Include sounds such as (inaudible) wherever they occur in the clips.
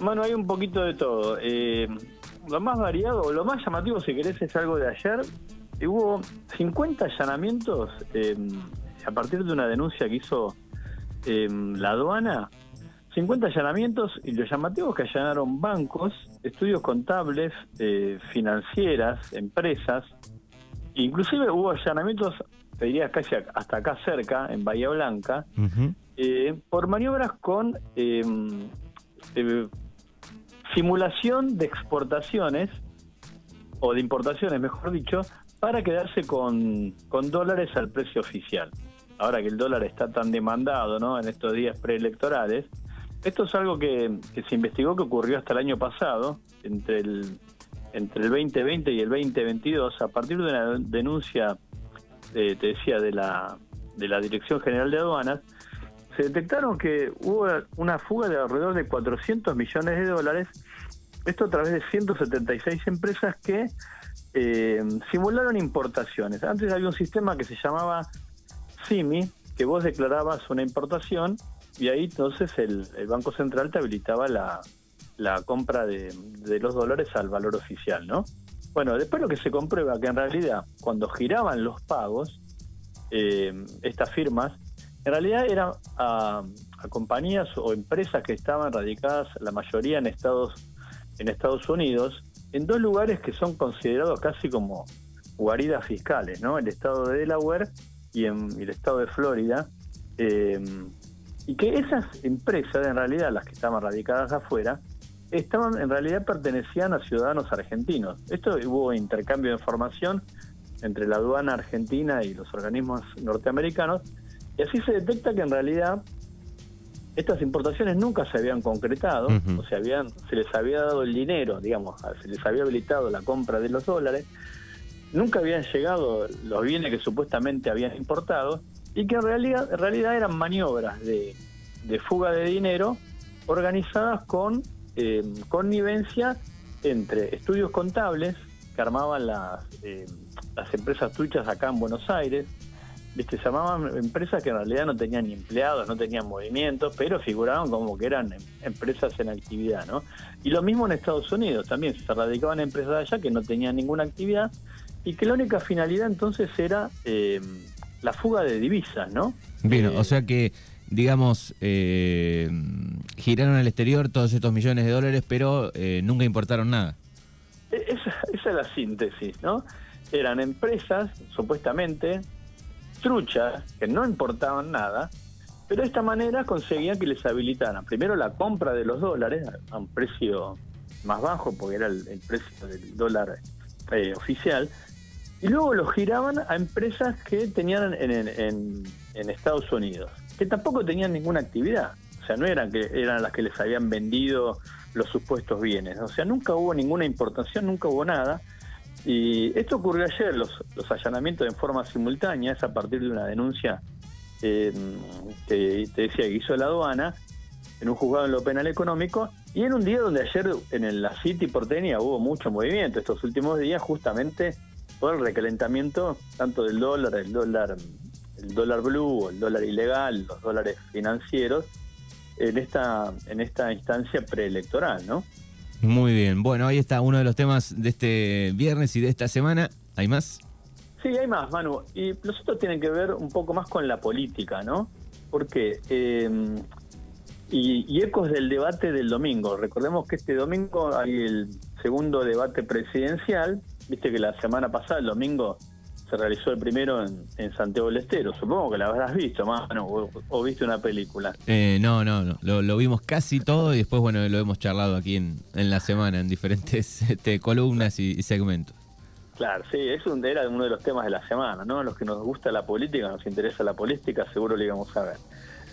Bueno, hay un poquito de todo. Eh, lo más variado, lo más llamativo, si querés, es algo de ayer. Hubo 50 allanamientos eh, a partir de una denuncia que hizo eh, la aduana. 50 allanamientos y lo llamativo es que allanaron bancos, estudios contables, financieras, empresas. Inclusive hubo allanamientos, te diría casi hasta acá cerca, en Bahía Blanca, por maniobras con simulación de exportaciones, o de importaciones, mejor dicho, para quedarse con, con dólares al precio oficial. Ahora que el dólar está tan demandado ¿no? en estos días preelectorales, esto es algo que, se investigó que ocurrió hasta el año pasado, entre el, entre el 2020 y el 2022, a partir de una denuncia, eh, te decía, de la, de la Dirección General de Aduanas, se detectaron que hubo una fuga de alrededor de 400 millones de dólares, esto a través de 176 empresas que eh, simularon importaciones. Antes había un sistema que se llamaba CIMI, que vos declarabas una importación y ahí entonces el, Banco Central te habilitaba la, compra de, los dólares al valor oficial, ¿no? Bueno, después lo que se comprueba que en realidad cuando giraban los pagos, eh, estas firmas en realidad eran a, compañías o empresas que estaban radicadas, la mayoría en Estados, en Estados Unidos, en dos lugares que son considerados casi como guaridas fiscales, ¿no? El estado de Delaware y, en, el estado de Florida. Eh, y que esas empresas, en realidad las que estaban radicadas afuera, estaban en realidad pertenecían a ciudadanos argentinos. Esto hubo intercambio de información entre la aduana argentina y los organismos norteamericanos y así se detecta que en realidad estas importaciones nunca se habían concretado, o se, habían, se les había dado el dinero, digamos, se les había habilitado la compra de los dólares, nunca habían llegado los bienes que supuestamente habían importado y que en realidad, en realidad eran maniobras de, fuga de dinero organizadas con eh, connivencia entre estudios contables que armaban las, eh, las empresas truchas acá en Buenos Aires, viste, se llamaban empresas que en realidad no tenían ni empleados, no tenían movimientos, pero figuraban como que eran em, empresas en actividad, ¿no? Y lo mismo en Estados Unidos, también se radicaban empresas allá que no tenían ninguna actividad y que la única finalidad entonces era eh, la fuga de divisas, ¿no? Bien, eh, o sea que, digamos, eh, giraron al exterior todos estos millones de dólares, pero nunca importaron nada. E-, esa, esa es la síntesis, ¿no? Eran empresas, supuestamente, truchas que no importaban nada, pero de esta manera conseguían que les habilitaran primero la compra de los dólares a un precio más bajo, porque era el, precio del dólar eh, oficial, y luego los giraban a empresas que tenían en, en, en, Estados Unidos, que tampoco tenían ninguna actividad. O sea, no eran que eran las que les habían vendido los supuestos bienes. O sea, nunca hubo ninguna importación, nunca hubo nada. Y esto ocurrió ayer, los, los allanamientos en forma simultánea, es a partir de una denuncia eh, que te decía que hizo la aduana en un juzgado en lo penal económico y en un día donde ayer en la City porteña hubo mucho movimiento estos últimos días justamente por el recalentamiento tanto del dólar, el dólar, el dólar blue, el dólar ilegal, los dólares financieros en esta en esta instancia preelectoral, ¿no? Muy bien. Bueno, ahí está uno de los temas de este viernes y de esta semana. ¿Hay más? Sí, hay más, Manu. Y los otros tienen que ver un poco más con la política, ¿no? Porque, eh, y, ecos del debate del domingo. Recordemos que este domingo hay el segundo debate presidencial. Viste que la semana pasada, el domingo, se realizó el primero en, Santiago del Estero. Supongo que la habrás visto, mano, o, viste una película. Eh, no, no, no. Lo, vimos casi todo y después, bueno, lo hemos charlado aquí en, en la semana, en diferentes (laughs) este, columnas y, segmentos. Claro, sí, es un, era uno de los temas de la semana, ¿no? Los que nos gusta la política, nos interesa la política, seguro lo íbamos a ver.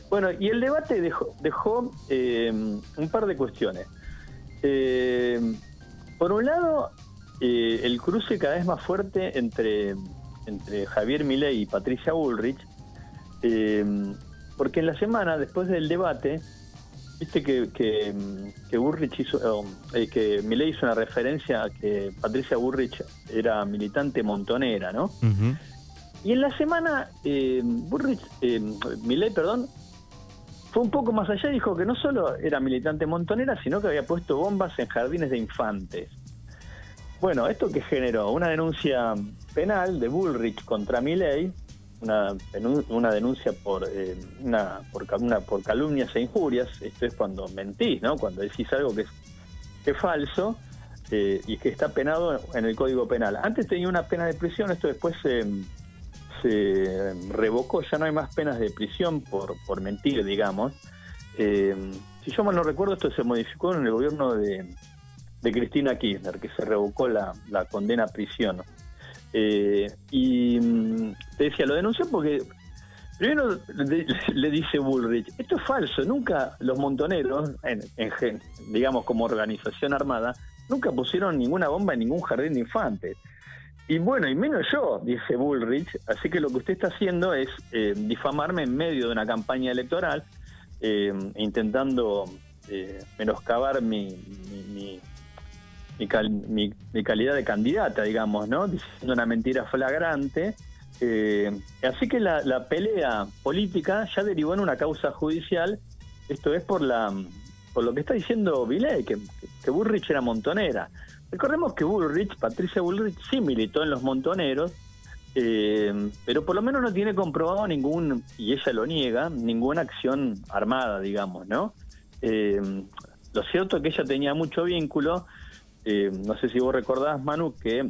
Bueno, y el debate dejó, dejó eh, un par de cuestiones. Eh, por un lado, el cruce cada vez más fuerte entre entre Javier Milei y Patricia Bullrich, eh, porque en la semana, después del debate, viste que, que, Bullrich hizo, eh, que Milei hizo una referencia a que Patricia Bullrich era militante montonera, ¿no? Y en la semana, eh, Bullrich, eh, Milei, perdón, fue un poco más allá y dijo que no solo era militante montonera, sino que había puesto bombas en jardines de infantes. Bueno, ¿esto que generó? Una denuncia penal de Bullrich contra Milley, una, una denuncia por, eh, una, por, una, por calumnias e injurias, esto es cuando mentís, ¿no? Cuando decís algo que es, es falso eh, y que está penado en el Código Penal. Antes tenía una pena de prisión, esto después se revocó, ya no hay más penas de prisión por, por mentir, digamos. Eh, si yo mal no recuerdo, esto se modificó en el gobierno de, Cristina Kirchner, que se revocó la, condena a prisión. Eh, y mm, te decía, lo denunció porque primero (laughs) le, dice Bullrich, esto es falso, nunca los montoneros, en, en, digamos como organización armada, nunca pusieron ninguna bomba en ningún jardín de infantes. Y bueno, y menos yo, dice Bullrich, así que lo que usted está haciendo es eh, difamarme en medio de una campaña electoral, eh, intentando eh, menoscabar mi, mi, calidad de candidata, digamos, ¿no? Diciendo una mentira flagrante. así que la, pelea política ya derivó en una causa judicial, esto es por la por lo que está diciendo Viley, que, que Bullrich era montonera. Recordemos que Bullrich, Patricia Bullrich, sí militó en los montoneros, eh, pero por lo menos no tiene comprobado ningún, y ella lo niega, ninguna acción armada, digamos, ¿no? Eh, lo cierto es que ella tenía mucho vínculo, eh, no sé si vos recordás, Manu, que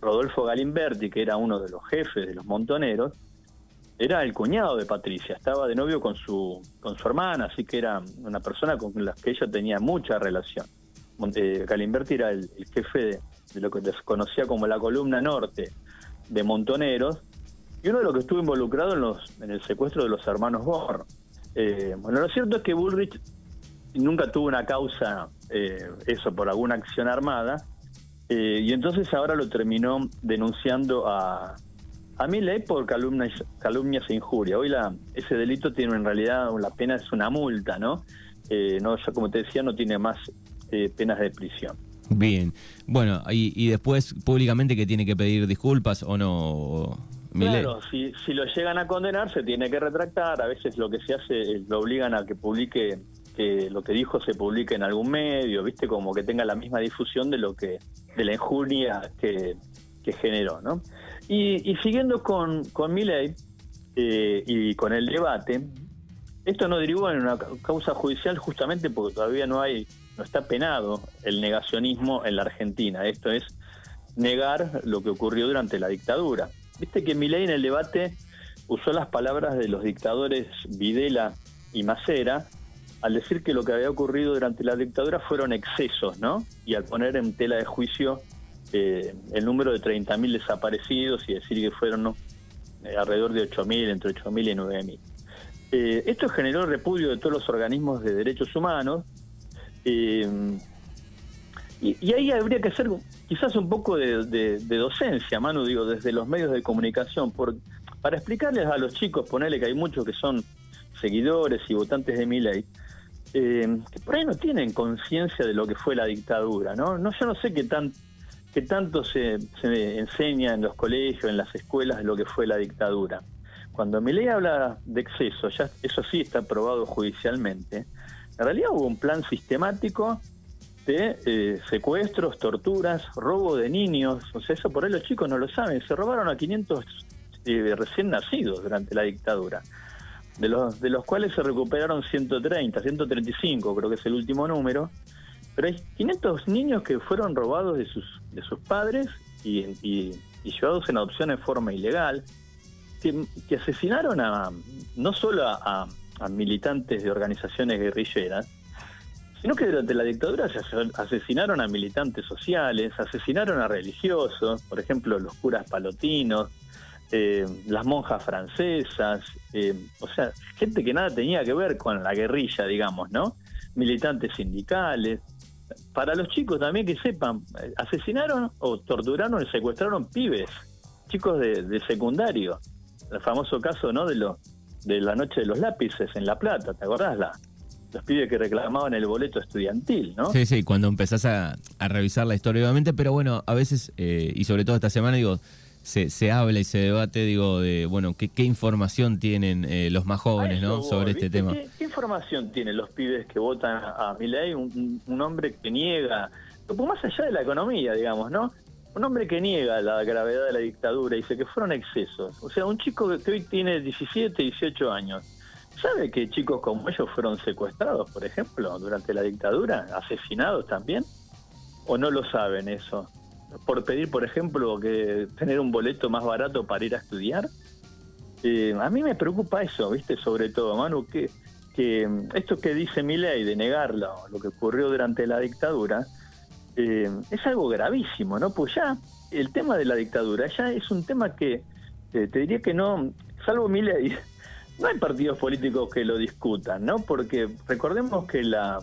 Rodolfo Galimberti, que era uno de los jefes de los montoneros, era el cuñado de Patricia, estaba de novio con su, con su hermana, así que era una persona con la que ella tenía mucha relación. Calimberti era el, jefe de, lo que se conocía como la columna norte de Montoneros y uno de los que estuvo involucrado en, los, en el secuestro de los hermanos Borr. Eh, bueno, lo cierto es que Bullrich nunca tuvo una causa, eh, eso, por alguna acción armada, eh, y entonces ahora lo terminó denunciando a, a Milley por calumnias, calumnias e injuria. Hoy la, ese delito tiene en realidad, la pena es una multa, ¿no? no ya como te decía, no tiene más este, penas de prisión. Bien, bueno, y, después públicamente que tiene que pedir disculpas o no. Claro, si, si lo llegan a condenar se tiene que retractar, a veces lo que se hace es lo obligan a que publique, que lo que dijo se publique en algún medio, viste, como que tenga la misma difusión de lo que, de la injuria que, que generó, ¿no? Y, siguiendo con, con mi ley eh, y con el debate, esto no derivó en una causa judicial justamente porque todavía no hay no está penado el negacionismo en la Argentina. Esto es negar lo que ocurrió durante la dictadura. Viste que Milei en el debate usó las palabras de los dictadores Videla y Macera al decir que lo que había ocurrido durante la dictadura fueron excesos, ¿no? Y al poner en tela de juicio eh, el número de 30.000 desaparecidos y decir que fueron eh, alrededor de 8.000, entre 8.000 y 9.000. Eh, esto generó repudio de todos los organismos de derechos humanos eh, y, ahí habría que hacer quizás un poco de, docencia, Manu, digo, desde los medios de comunicación, por, para explicarles a los chicos, ponerle que hay muchos que son seguidores y votantes de mi ley, eh, que por ahí no tienen conciencia de lo que fue la dictadura, ¿no? no Yo no sé qué, tan, qué tanto se, se enseña en los colegios, en las escuelas, lo que fue la dictadura. Cuando mi ley habla de exceso, ya eso sí está aprobado judicialmente, en realidad hubo un plan sistemático de eh, secuestros, torturas, robo de niños. O sea, eso por ahí los chicos no lo saben. Se robaron a 500 eh, recién nacidos durante la dictadura, de los, de los cuales se recuperaron 130, 135, creo que es el último número. Pero hay 500 niños que fueron robados de sus, de sus padres y, llevados en adopción en forma ilegal, que, asesinaron a no solo a a militantes de organizaciones guerrilleras, sino que durante la dictadura se asesinaron a militantes sociales, asesinaron a religiosos, por ejemplo los curas palotinos, eh, las monjas francesas, eh, o sea, gente que nada tenía que ver con la guerrilla, digamos, ¿no? Militantes sindicales. Para los chicos también que sepan, asesinaron o torturaron y secuestraron pibes, chicos de, de secundario. El famoso caso, ¿no? De los de la noche de los lápices en La Plata, ¿te acordás? La, los pibes que reclamaban el boleto estudiantil, ¿no? Sí, sí, cuando empezás a, revisar la historia, obviamente, pero bueno, a veces, eh, y sobre todo esta semana, digo, se, se habla y se debate, digo, de, bueno, qué, qué información tienen eh, los más jóvenes, eso ¿no? Sobre este tema. ¿Qué, qué información tienen los pibes que votan a Milei? Un, un- hombre que niega, pues más allá de la economía, digamos, ¿no? Un hombre que niega la gravedad de la dictadura, dice que fueron excesos. O sea, un chico que hoy tiene 17, 18 años, ¿sabe que chicos como ellos fueron secuestrados, por ejemplo, durante la dictadura? ¿Asesinados también? ¿O no lo saben eso? Por pedir, por ejemplo, que tener un boleto más barato para ir a estudiar. Eh, a mí me preocupa eso, ¿viste? Sobre todo, Manu, que, que mm, esto que dice Milei de negarlo, lo que ocurrió durante la dictadura, eh, es algo gravísimo, ¿no? Pues ya el tema de la dictadura ya es un tema que eh, te diría que no, salvo Milei, (laughs) no hay partidos políticos que lo discutan, ¿no? Porque recordemos que, la,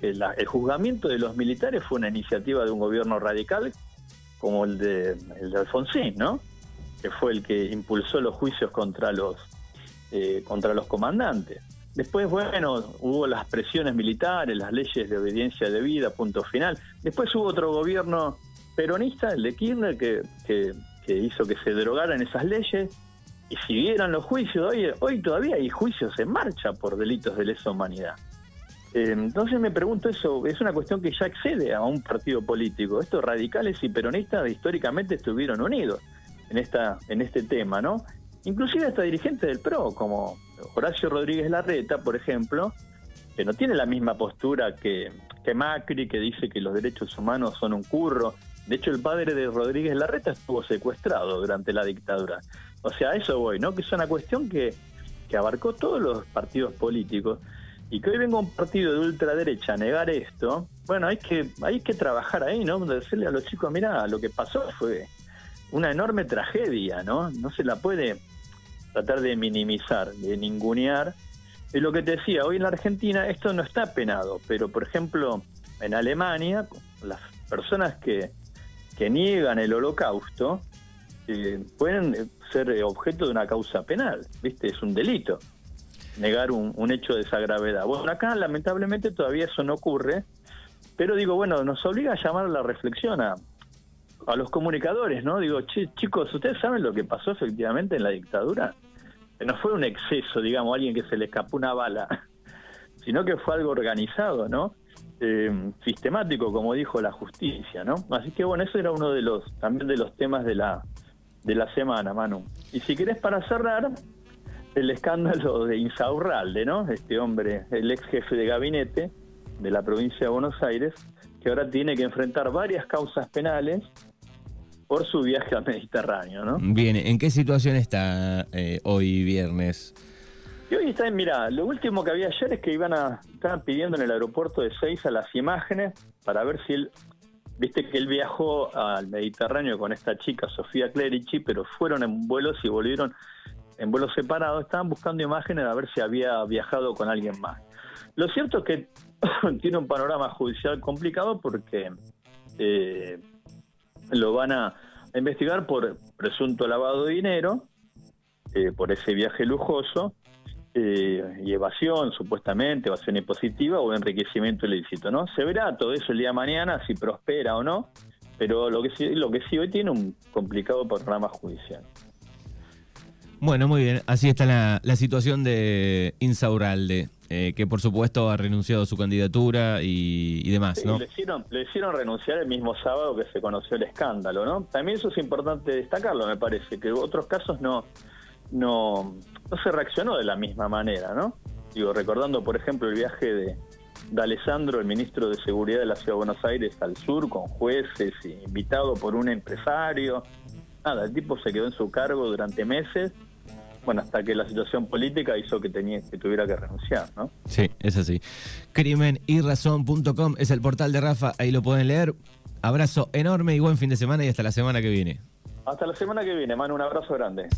la- el juzgamiento de los militares fue una iniciativa de un gobierno radical como el de, el de Alfonsín, ¿no? que fue el que impulsó los juicios contra los eh, contra los comandantes. Después, bueno, hubo las presiones militares, las leyes de obediencia debida, punto final. Después hubo otro gobierno peronista, el de Kirchner, que, que, que hizo que se derogaran esas leyes y siguieran los juicios. Hoy, hoy todavía hay juicios en marcha por delitos de lesa humanidad. Eh, entonces me pregunto eso, es una cuestión que ya excede a un partido político. Estos radicales y peronistas históricamente estuvieron unidos en esta en este tema, ¿no? Inclusive hasta dirigentes del PRO, como Horacio Rodríguez Larreta, por ejemplo, que no tiene la misma postura que, que Macri, que dice que los derechos humanos son un curro. De hecho, el padre de Rodríguez Larreta estuvo secuestrado durante la dictadura. O sea, a eso voy, ¿no? Que es una cuestión que, que abarcó todos los partidos políticos. Y que hoy venga un partido de ultraderecha a negar esto, bueno, hay que, hay que trabajar ahí, ¿no? Decirle a los chicos, mira, lo que pasó fue una enorme tragedia, ¿no? No se la puede tratar de minimizar, de ningunear. Y lo que te decía, hoy en la Argentina esto no está penado, pero por ejemplo, en Alemania, las personas que, que niegan el holocausto eh, pueden ser objeto de una causa penal, ¿viste? Es un delito negar un, un hecho de esa gravedad. Bueno, acá lamentablemente todavía eso no ocurre, pero digo, bueno, nos obliga a llamar a la reflexión a, a los comunicadores, ¿no? Digo, "Che, chicos, ¿ustedes saben lo que pasó efectivamente en la dictadura? No fue un exceso, digamos, alguien que se le escapó una bala, (laughs) sino que fue algo organizado, ¿no? Eh, sistemático, como dijo la justicia, ¿no? Así que bueno, eso era uno de los también de los temas de la de la semana, Manu. Y si querés para cerrar, el escándalo de Insaurralde, ¿no? Este hombre, el ex jefe de gabinete de la provincia de Buenos Aires, que ahora tiene que enfrentar varias causas penales por su viaje al Mediterráneo, ¿no? Bien, ¿en qué situación está eh, hoy viernes? Y hoy está, mira, lo último que había ayer es que iban a, estaban pidiendo en el aeropuerto de Seiza las imágenes para ver si él, viste que él viajó al Mediterráneo con esta chica, Sofía Clerici, pero fueron en vuelos y volvieron en vuelos separados, estaban buscando imágenes a ver si había viajado con alguien más. Lo cierto es que (coughs) tiene un panorama judicial complicado porque eh, lo van a investigar por presunto lavado de dinero, eh, por ese viaje lujoso, eh, y evasión, supuestamente, evasión impositiva o enriquecimiento ilícito, ¿no? Se verá todo eso el día de mañana, si prospera o no, pero lo que sí, lo que sí hoy tiene un complicado panorama judicial. Bueno, muy bien. Así está la, la situación de Insaurralde, eh, que por supuesto ha renunciado a su candidatura y, y demás, Sí, ¿no? le, hicieron, le hicieron renunciar el mismo sábado que se conoció el escándalo, ¿no? También eso es importante destacarlo, me parece, que otros casos no, no, no se reaccionó de la misma manera, ¿no? Digo, recordando, por ejemplo, el viaje de, de Alessandro, el ministro de Seguridad de la Ciudad de Buenos Aires, al sur, con jueces, y invitado por un empresario. Nada, el tipo se quedó en su cargo durante meses, bueno, hasta que la situación política hizo que, tenía, que tuviera que renunciar, ¿no? Sí, es así. Crimen y razón.com es el portal de Rafa, ahí lo pueden leer. Abrazo enorme y buen fin de semana y hasta la semana que viene. Hasta la semana que viene, mano, un abrazo grande.